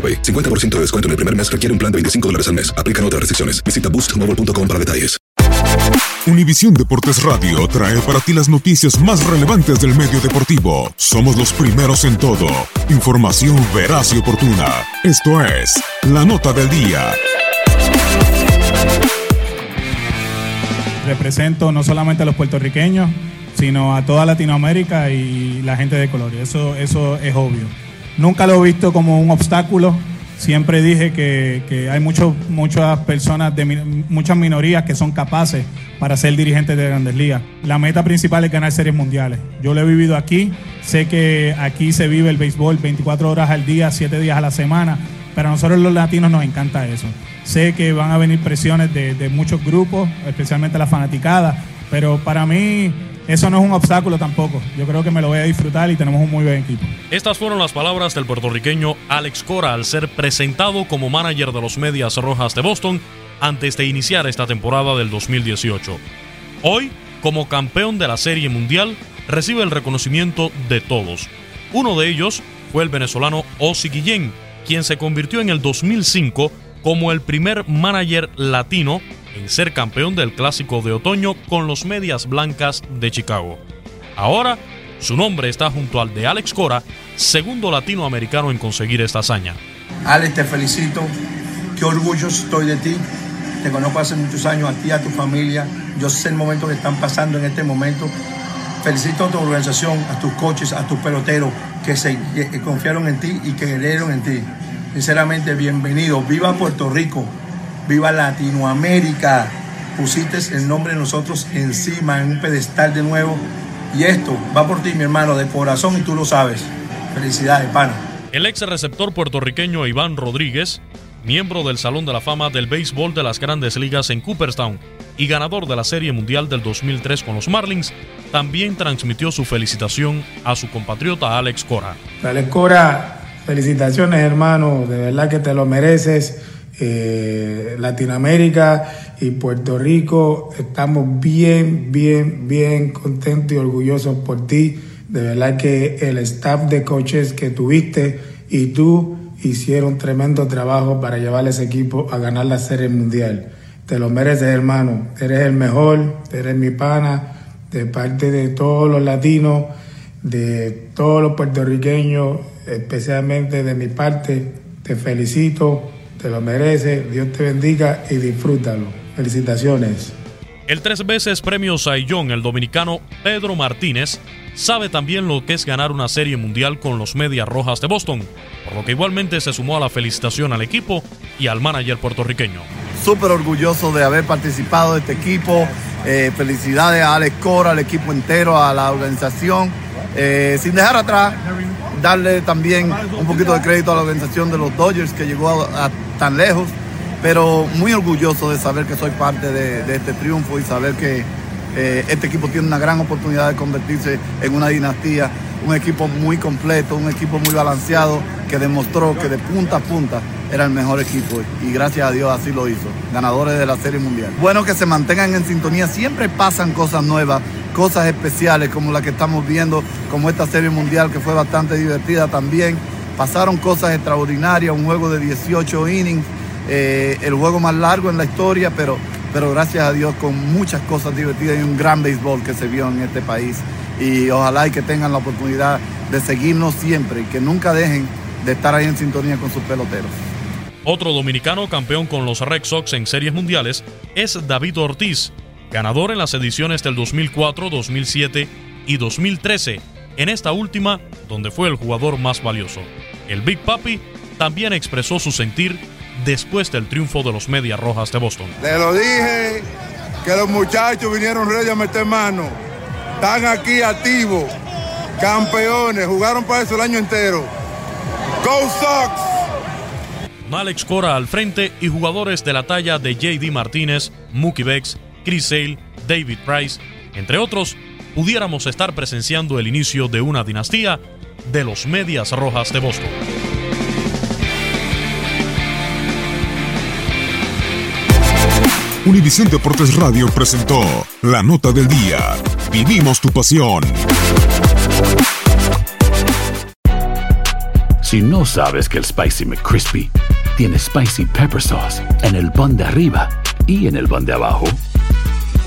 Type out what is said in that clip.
AroPay. 50% de descuento en el primer mes requiere un plan de 25 dólares al mes. Aplican otras restricciones. Visita boostmobile.com para detalles. Univisión Deportes Radio trae para ti las noticias más relevantes del medio deportivo. Somos los primeros en todo. Información veraz y oportuna. Esto es La Nota del Día. Represento no solamente a los puertorriqueños, sino a toda Latinoamérica y la gente de color. Eso, eso es obvio. Nunca lo he visto como un obstáculo. Siempre dije que, hay mucho, muchas personas, muchas minorías que son capaces para ser dirigentes de grandes ligas. La meta principal es ganar series mundiales. Yo lo he vivido aquí. Sé que aquí se vive el béisbol 24 horas al día, 7 días a la semana. Pero a nosotros los latinos nos encanta eso. Sé que van a venir presiones de, de muchos grupos, especialmente la fanaticada. Pero para mí eso no es un obstáculo tampoco. Yo creo que me lo voy a disfrutar y tenemos un muy buen equipo. Estas fueron las palabras del puertorriqueño Alex Cora al ser presentado como manager de los Medias Rojas de Boston antes de iniciar esta temporada del 2018. Hoy, como campeón de la Serie Mundial, recibe el reconocimiento de todos. Uno de ellos fue el venezolano Ozzy Guillén, quien se convirtió en el 2005 como el primer manager latino en ser campeón del Clásico de Otoño con los Medias Blancas de Chicago. Ahora, su nombre está junto al de Alex Cora, segundo latinoamericano en conseguir esta hazaña. Alex, te felicito. Qué orgullo estoy de ti. Te conozco hace muchos años, a ti a tu familia. Yo sé el momento que están pasando en este momento. Felicito a tu organización, a tus coaches, a tus peloteros que, se, confiaron en ti y que creyeron en ti. Sinceramente, bienvenido. Viva Puerto Rico. Viva Latinoamérica. Pusiste el nombre de nosotros encima, en un pedestal de nuevo. Y esto va por ti, mi hermano, de corazón y tú lo sabes. Felicidades, pana. El ex receptor puertorriqueño Iván Rodríguez, miembro del Salón de la Fama del Béisbol de las Grandes Ligas en Cooperstown y ganador de la Serie Mundial del 2003 con los Marlins, también transmitió su felicitación a su compatriota Alex Cora. Alex Cora, felicitaciones hermano, de verdad que te lo mereces. Eh, Latinoamérica y Puerto Rico estamos bien, bien, bien contentos y orgullosos por ti. De verdad que el staff de coaches que tuviste y tú hicieron tremendo trabajo para llevar a ese equipo a ganar la Serie Mundial. Te lo mereces, hermano. Eres el mejor, eres mi pana, de parte de todos los latinos, de todos los puertorriqueños, especialmente de mi parte. Te felicito, te lo mereces. Dios te bendiga y disfrútalo. Felicitaciones. El tres veces premio Saiyón, el dominicano Pedro Martínez, sabe también lo que es ganar una serie mundial con los Medias Rojas de Boston, por lo que igualmente se sumó a la felicitación al equipo y al manager puertorriqueño. Súper orgulloso de haber participado de este equipo. Eh, felicidades a Alex Cora, al equipo entero, a la organización. Eh, sin dejar atrás, darle también un poquito de crédito a la organización de los Dodgers que llegó a, tan lejos, pero muy orgulloso de saber que soy parte de, este triunfo y saber que eh, este equipo tiene una gran oportunidad de convertirse en una dinastía, un equipo muy completo, un equipo muy balanceado que demostró que de punta a punta era el mejor equipo y gracias a Dios así lo hizo, ganadores de la Serie Mundial. Bueno que se mantengan en sintonía, siempre pasan cosas nuevas, cosas especiales como la que estamos viendo, como esta Serie Mundial que fue bastante divertida también. Pasaron cosas extraordinarias, un juego de 18 innings, eh, el juego más largo en la historia, pero, pero gracias a Dios con muchas cosas divertidas y un gran béisbol que se vio en este país. Y ojalá y que tengan la oportunidad de seguirnos siempre y que nunca dejen de estar ahí en sintonía con sus peloteros. Otro dominicano campeón con los Red Sox en series mundiales es David Ortiz, ganador en las ediciones del 2004, 2007 y 2013, en esta última donde fue el jugador más valioso. El Big Papi también expresó su sentir después del triunfo de los Medias Rojas de Boston. Le lo dije que los muchachos vinieron ready a meter mano. Están aquí activos, campeones, jugaron para eso el año entero. Go Sox! Alex Cora al frente y jugadores de la talla de JD Martínez, Mookie Becks, Chris Sale, David Price, entre otros, pudiéramos estar presenciando el inicio de una dinastía de los Medias Rojas de Boston. Univisión Deportes Radio presentó la nota del día. Vivimos tu pasión. Si no sabes que el Spicy McCrispy tiene Spicy Pepper Sauce en el pan de arriba y en el pan de abajo,